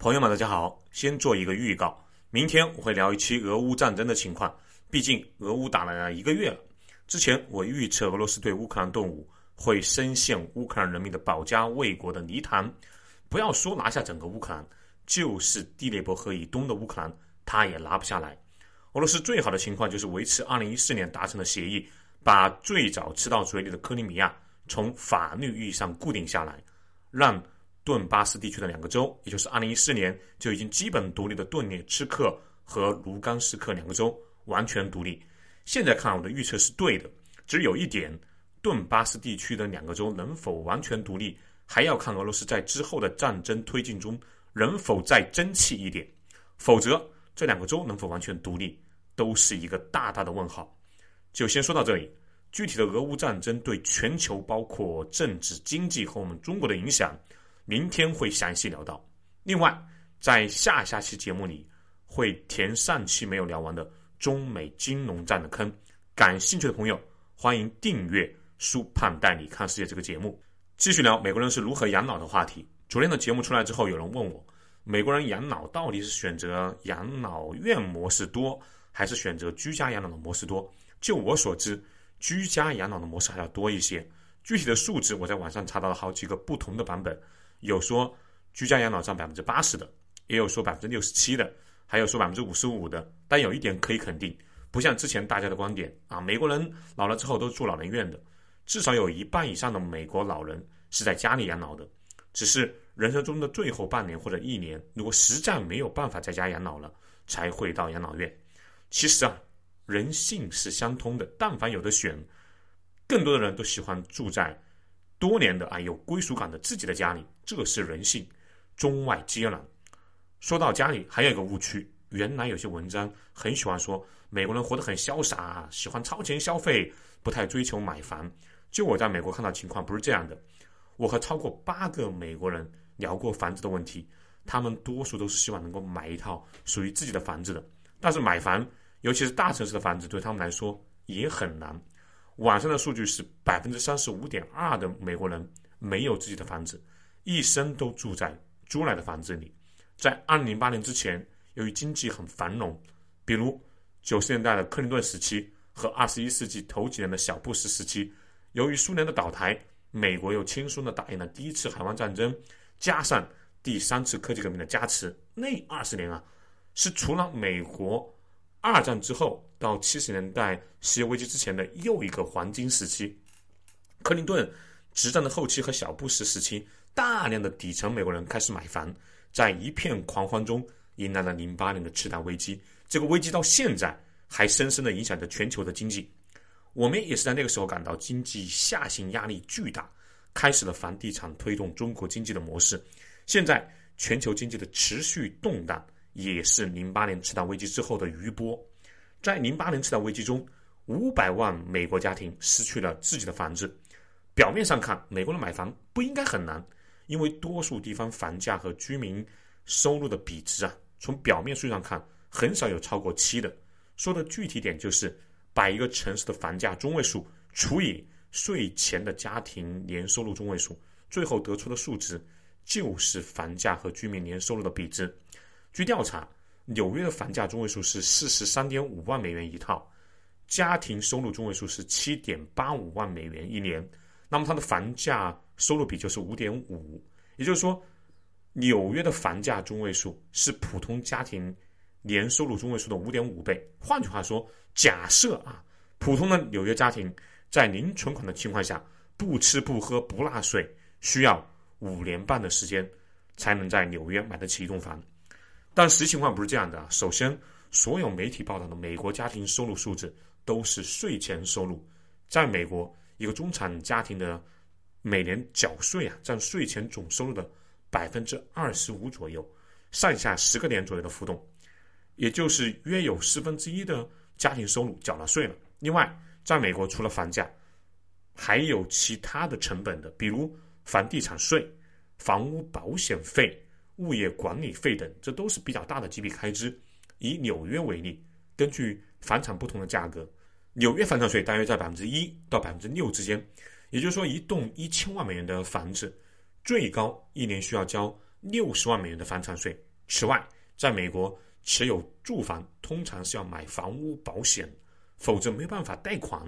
朋友们，大家好！先做一个预告，明天我会聊一期俄乌战争的情况。毕竟俄乌打了一个月了，之前我预测俄罗斯对乌克兰动武会深陷乌克兰人民的保家卫国的泥潭。不要说拿下整个乌克兰，就是第聂伯河以东的乌克兰，他也拿不下来。俄罗斯最好的情况就是维持2014年达成的协议，把最早吃到嘴里的克里米亚从法律意义上固定下来，让。顿巴斯地区的两个州，也就是2014年就已经基本独立的顿涅茨克和卢甘斯克两个州完全独立。现在看我的预测是对的，只有一点，顿巴斯地区的两个州能否完全独立，还要看俄罗斯在之后的战争推进中能否再争气一点。否则，这两个州能否完全独立，都是一个大大的问号。就先说到这里。具体的俄乌战争对全球，包括政治、经济和我们中国的影响。明天会详细聊到。另外，在下下期节目里会填上期没有聊完的中美金融战的坑。感兴趣的朋友，欢迎订阅《苏胖带你看世界》这个节目，继续聊美国人是如何养老的话题。昨天的节目出来之后，有人问我，美国人养老到底是选择养老院模式多，还是选择居家养老的模式多？就我所知，居家养老的模式还要多一些。具体的数字，我在网上查到了好几个不同的版本。有说居家养老占百分之八十的，也有说百分之六十七的，还有说百分之五十五的。但有一点可以肯定，不像之前大家的观点啊，美国人老了之后都住老人院的，至少有一半以上的美国老人是在家里养老的。只是人生中的最后半年或者一年，如果实在没有办法在家养老了，才会到养老院。其实啊，人性是相通的，但凡有的选，更多的人都喜欢住在。多年的啊，有归属感的自己的家里，这是人性，中外皆然。说到家里，还有一个误区，原来有些文章很喜欢说美国人活得很潇洒，喜欢超前消费，不太追求买房。就我在美国看到情况不是这样的，我和超过八个美国人聊过房子的问题，他们多数都是希望能够买一套属于自己的房子的。但是买房，尤其是大城市的房子，对他们来说也很难。网上的数据是百分之三十五点二的美国人没有自己的房子，一生都住在租来的房子里。在二零零八年之前，由于经济很繁荣，比如九十年代的克林顿时期和二十一世纪头几年的小布什时期，由于苏联的倒台，美国又轻松的打赢了第一次海湾战争，加上第三次科技革命的加持，那二十年啊，是除了美国。二战之后到七十年代石油危机之前的又一个黄金时期，克林顿执政的后期和小布什时期，大量的底层美国人开始买房，在一片狂欢中迎来了零八年的次贷危机。这个危机到现在还深深的影响着全球的经济。我们也是在那个时候感到经济下行压力巨大，开始了房地产推动中国经济的模式。现在全球经济的持续动荡。也是零八年次贷危机之后的余波，在零八年次贷危机中，五百万美国家庭失去了自己的房子。表面上看，美国人买房不应该很难，因为多数地方房价和居民收入的比值啊，从表面数据上看，很少有超过七的。说的具体点就是，把一个城市的房价中位数除以税前的家庭年收入中位数，最后得出的数值就是房价和居民年收入的比值。据调查，纽约的房价中位数是四十三点五万美元一套，家庭收入中位数是七点八五万美元一年，那么它的房价收入比就是五点五，也就是说，纽约的房价中位数是普通家庭年收入中位数的五点五倍。换句话说，假设啊，普通的纽约家庭在零存款的情况下，不吃不喝不纳税，需要五年半的时间才能在纽约买得起一栋房。但实际情况不是这样的。首先，所有媒体报道的美国家庭收入数字都是税前收入。在美国，一个中产家庭的每年缴税啊，占税前总收入的百分之二十五左右，上下十个点左右的浮动，也就是约有四分之一的家庭收入缴了税了。另外，在美国除了房价，还有其他的成本的，比如房地产税、房屋保险费。物业管理费等，这都是比较大的几笔开支。以纽约为例，根据房产不同的价格，纽约房产税大约在百分之一到百分之六之间。也就是说，一栋一千万美元的房子，最高一年需要交六十万美元的房产税，此外，在美国持有住房通常是要买房屋保险，否则没有办法贷款，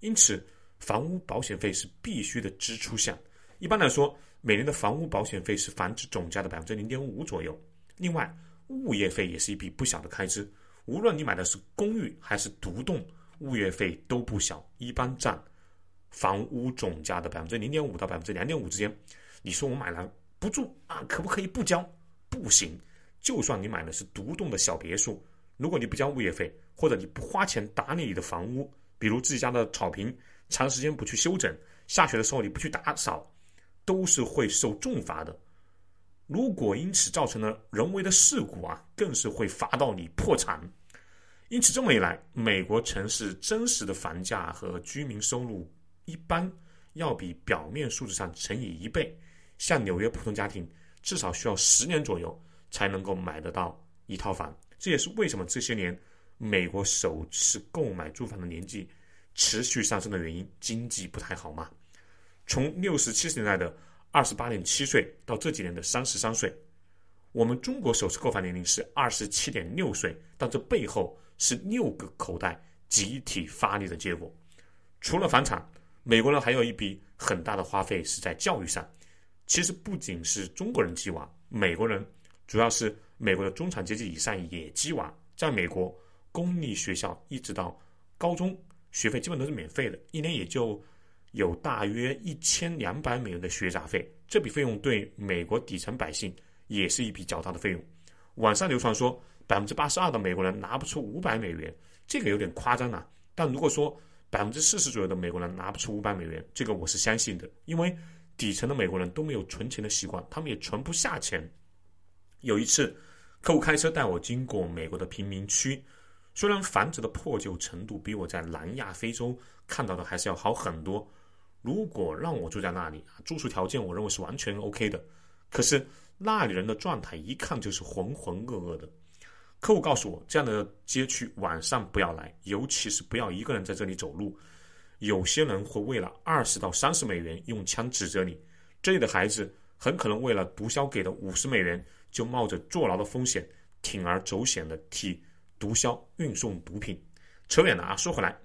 因此房屋保险费是必须的支出项。一般来说，每年的房屋保险费是房子总价的百分之零点五左右。另外，物业费也是一笔不小的开支，无论你买的是公寓还是独栋，物业费都不小，一般占房屋总价的百分之零点五到百分之两点五之间。你说我买了不住啊，可不可以不交？不行。就算你买的是独栋的小别墅，如果你不交物业费，或者你不花钱打理你的房屋，比如自己家的草坪长时间不去修整，下雪的时候你不去打扫，都是会受重罚的。如果因此造成了人为的事故啊，更是会罚到你破产。因此这么一来，美国城市真实的房价和居民收入一般要比表面数字上乘以一倍。像纽约普通家庭至少需要十年左右才能够买得到一套房。这也是为什么这些年美国首次购买住房的年纪持续上升的原因。经济不太好嘛？从六十七十年代的。二十八点七岁到这几年的三十三岁，我们中国首次购房年龄是二十七点六岁，但这背后是六个口袋集体发力的结果。除了房产，美国人还有一笔很大的花费是在教育上。其实不仅是中国人鸡娃，美国人主要是美国的中产阶级以上也鸡娃。在美国，公立学校一直到高中学费基本都是免费的，一年也就。有大约一千两百美元的学杂费，这笔费用对美国底层百姓也是一笔较大的费用。网上流传说百分之八十二的美国人拿不出五百美元，这个有点夸张了。但如果说百分之四十左右的美国人拿不出五百美元，这个我是相信的，因为底层的美国人都没有存钱的习惯，他们也存不下钱。有一次，客户开车带我经过美国的贫民区，虽然房子的破旧程度比我在南亚、非洲看到的还是要好很多。如果让我住在那里，住宿条件我认为是完全 OK 的。可是那里人的状态一看就是浑浑噩噩的。客户告诉我，这样的街区晚上不要来，尤其是不要一个人在这里走路。有些人会为了二十到三十美元用枪指着你。这里的孩子很可能为了毒枭给的五十美元，就冒着坐牢的风险，铤而走险的替毒枭运送毒品。扯远了啊，说回来。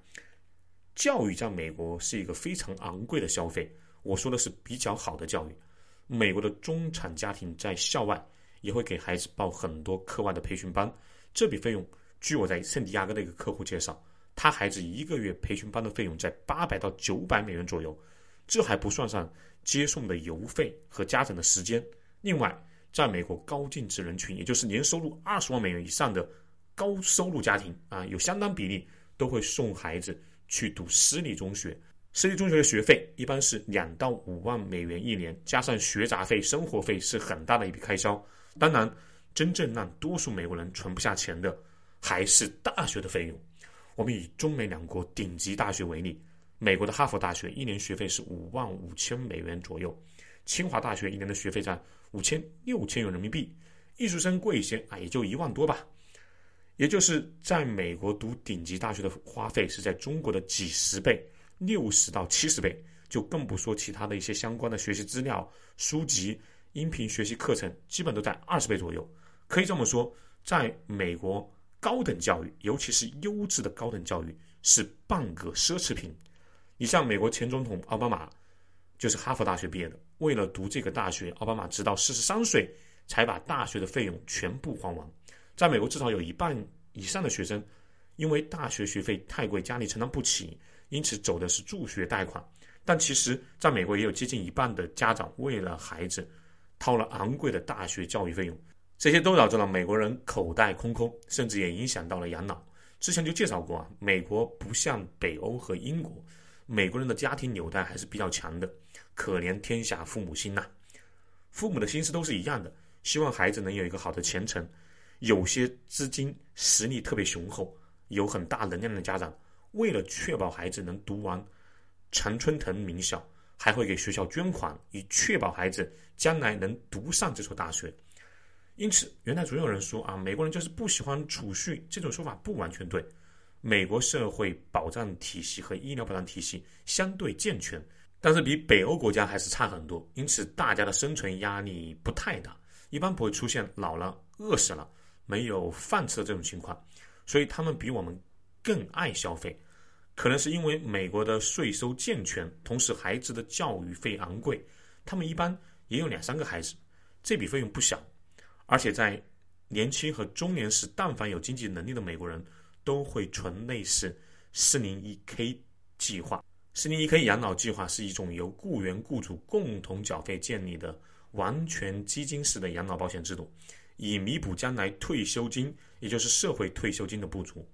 教育在美国是一个非常昂贵的消费。我说的是比较好的教育。美国的中产家庭在校外也会给孩子报很多课外的培训班。这笔费用，据我在圣地亚哥的一个客户介绍，他孩子一个月培训班的费用在八百到九百美元左右。这还不算上接送的邮费和家长的时间。另外，在美国高净值人群，也就是年收入二十万美元以上的高收入家庭啊，有相当比例都会送孩子。去读私立中学，私立中学的学费一般是两到五万美元一年，加上学杂费、生活费是很大的一笔开销。当然，真正让多数美国人存不下钱的，还是大学的费用。我们以中美两国顶级大学为例，美国的哈佛大学一年学费是五万五千美元左右，清华大学一年的学费在五千六千元人民币，艺术生贵一些啊，也就一万多吧。也就是在美国读顶级大学的花费是在中国的几十倍，六十到七十倍，就更不说其他的一些相关的学习资料、书籍、音频学习课程，基本都在二十倍左右。可以这么说，在美国，高等教育，尤其是优质的高等教育，是半个奢侈品。你像美国前总统奥巴马，就是哈佛大学毕业的，为了读这个大学，奥巴马直到四十三岁才把大学的费用全部还完。在美国，至少有一半以上的学生，因为大学学费太贵，家里承担不起，因此走的是助学贷款。但其实，在美国也有接近一半的家长为了孩子，掏了昂贵的大学教育费用。这些都导致了美国人口袋空空，甚至也影响到了养老。之前就介绍过啊，美国不像北欧和英国，美国人的家庭纽带还是比较强的。可怜天下父母心呐，父母的心思都是一样的，希望孩子能有一个好的前程。有些资金实力特别雄厚、有很大能量的家长，为了确保孩子能读完常春藤名校，还会给学校捐款，以确保孩子将来能读上这所大学。因此，原来总有人说啊，美国人就是不喜欢储蓄，这种说法不完全对。美国社会保障体系和医疗保障体系相对健全，但是比北欧国家还是差很多，因此大家的生存压力不太大，一般不会出现老了。饿死了、没有饭吃的这种情况，所以他们比我们更爱消费。可能是因为美国的税收健全，同时孩子的教育费昂贵，他们一般也有两三个孩子，这笔费用不小。而且在年轻和中年时，但凡有经济能力的美国人，都会存类似四零一 K 计划。四零一 K 养老计划是一种由雇员、雇主共同缴费建立的完全基金式的养老保险制度，以弥补将来退休金，也就是社会退休金的不足。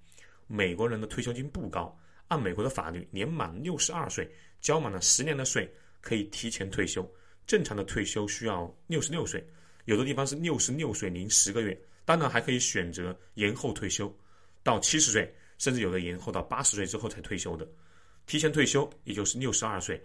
美国人的退休金不高。按美国的法律，年满六十二岁，交满了十年的税，可以提前退休。正常的退休需要六十六岁，有的地方是六十六岁零十个月。当然还可以选择延后退休，到七十岁，甚至有的延后到八十岁之后才退休的。提前退休也就是六十二岁，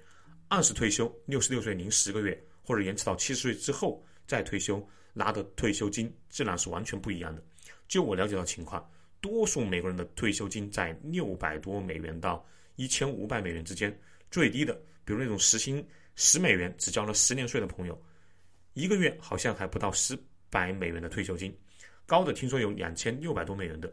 按时退休六十六岁零十个月，或者延迟到七十岁之后再退休，拿的退休金自然是完全不一样的。就我了解到情况。多数美国人的退休金在六百多美元到一千五百美元之间，最低的，比如那种时薪十美元只交了十年税的朋友，一个月好像还不到十百美元的退休金，高的听说有两千六百多美元的，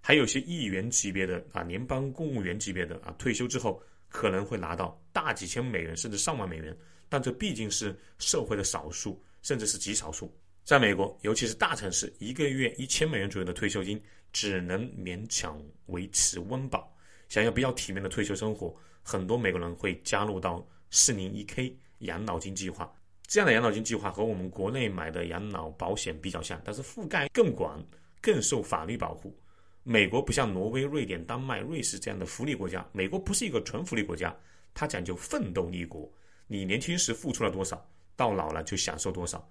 还有些议员级别的啊，联邦公务员级别的啊，退休之后可能会拿到大几千美元甚至上万美元，但这毕竟是社会的少数，甚至是极少数。在美国，尤其是大城市，一个月一千美元左右的退休金只能勉强维持温饱。想要比较体面的退休生活，很多美国人会加入到四零一 K 养老金计划。这样的养老金计划和我们国内买的养老保险比较像，但是覆盖更广，更受法律保护。美国不像挪威、瑞典、丹麦、瑞士这样的福利国家，美国不是一个纯福利国家，它讲究奋斗立国。你年轻时付出了多少，到老了就享受多少。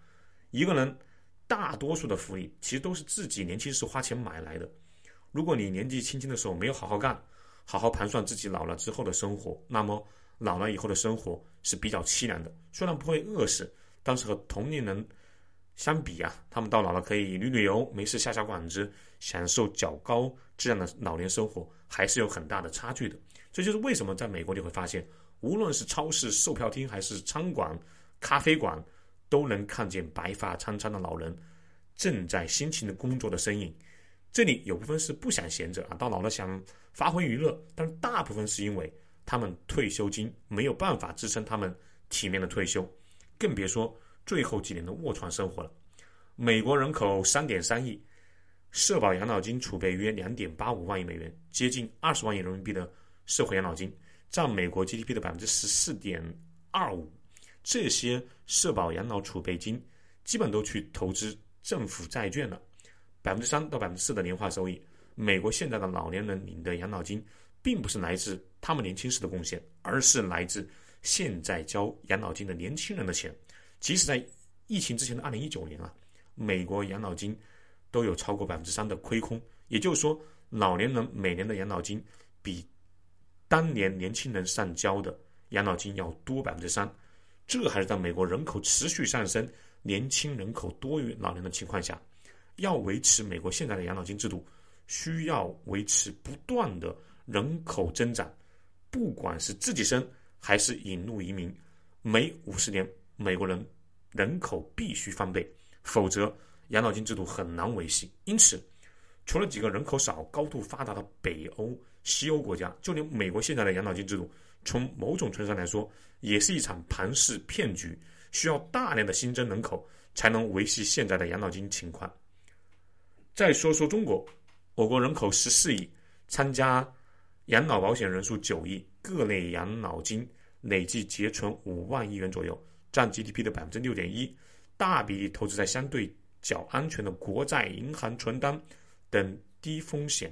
一个人大多数的福利其实都是自己年轻时花钱买来的。如果你年纪轻轻的时候没有好好干，好好盘算自己老了之后的生活，那么老了以后的生活是比较凄凉的。虽然不会饿死，但是和同龄人相比啊，他们到老了可以旅旅游，没事下下馆子，享受较高质量的老年生活，还是有很大的差距的。这就是为什么在美国你会发现，无论是超市、售票厅，还是餐馆、咖啡馆。都能看见白发苍苍的老人正在辛勤的工作的身影。这里有部分是不想闲着啊，到老了想发挥娱乐，但大部分是因为他们退休金没有办法支撑他们体面的退休，更别说最后几年的卧床生活了。美国人口三点三亿，社保养老金储备约两点八五万亿美元，接近二十万亿人民币的社会养老金，占美国 GDP 的百分之十四点二五。这些社保养老储备金基本都去投资政府债券了，百分之三到百分之四的年化收益。美国现在的老年人领的养老金，并不是来自他们年轻时的贡献，而是来自现在交养老金的年轻人的钱。即使在疫情之前的二零一九年啊，美国养老金都有超过百分之三的亏空。也就是说，老年人每年的养老金比当年年轻人上交的养老金要多百分之三。这还是在美国人口持续上升、年轻人口多于老年的情况下，要维持美国现在的养老金制度，需要维持不断的人口增长。不管是自己生还是引入移民，每五十年美国人人口必须翻倍，否则养老金制度很难维系。因此，除了几个人口少、高度发达的北欧、西欧国家，就连美国现在的养老金制度。从某种程度上来说，也是一场庞氏骗局，需要大量的新增人口才能维系现在的养老金情况。再说说中国，我国人口十四亿，参加养老保险人数九亿，各类养老金累计结存五万亿元左右，占 GDP 的百分之六点一，大比例投资在相对较安全的国债、银行存单等低风险，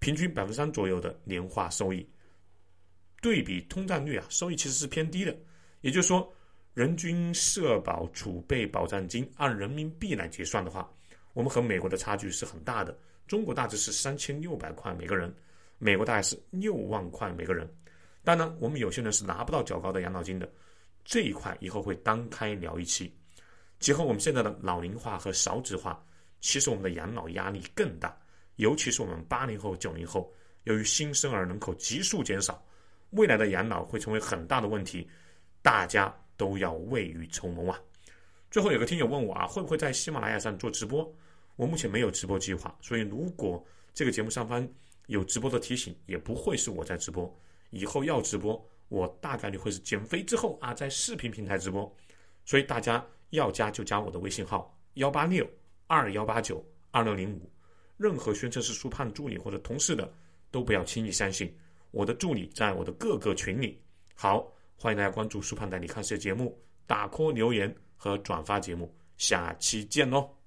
平均百分之三左右的年化收益。对比通胀率啊，收益其实是偏低的。也就是说，人均社保储备保障金按人民币来结算的话，我们和美国的差距是很大的。中国大致是三千六百块每个人，美国大概是六万块每个人。当然，我们有些人是拿不到较高的养老金的，这一块以后会单开聊一期。结合我们现在的老龄化和少子化，其实我们的养老压力更大，尤其是我们八零后、九零后，由于新生儿人口急速减少。未来的养老会成为很大的问题，大家都要未雨绸缪啊！最后有个听友问我啊，会不会在喜马拉雅上做直播？我目前没有直播计划，所以如果这个节目上方有直播的提醒，也不会是我在直播。以后要直播，我大概率会是减肥之后啊，在视频平台直播。所以大家要加就加我的微信号幺八六二幺八九二六零五，任何宣称是苏胖助理或者同事的，都不要轻易相信。我的助理在我的各个群里。好，欢迎大家关注苏胖带你看世界节目，打 call 留言和转发节目，下期见喽。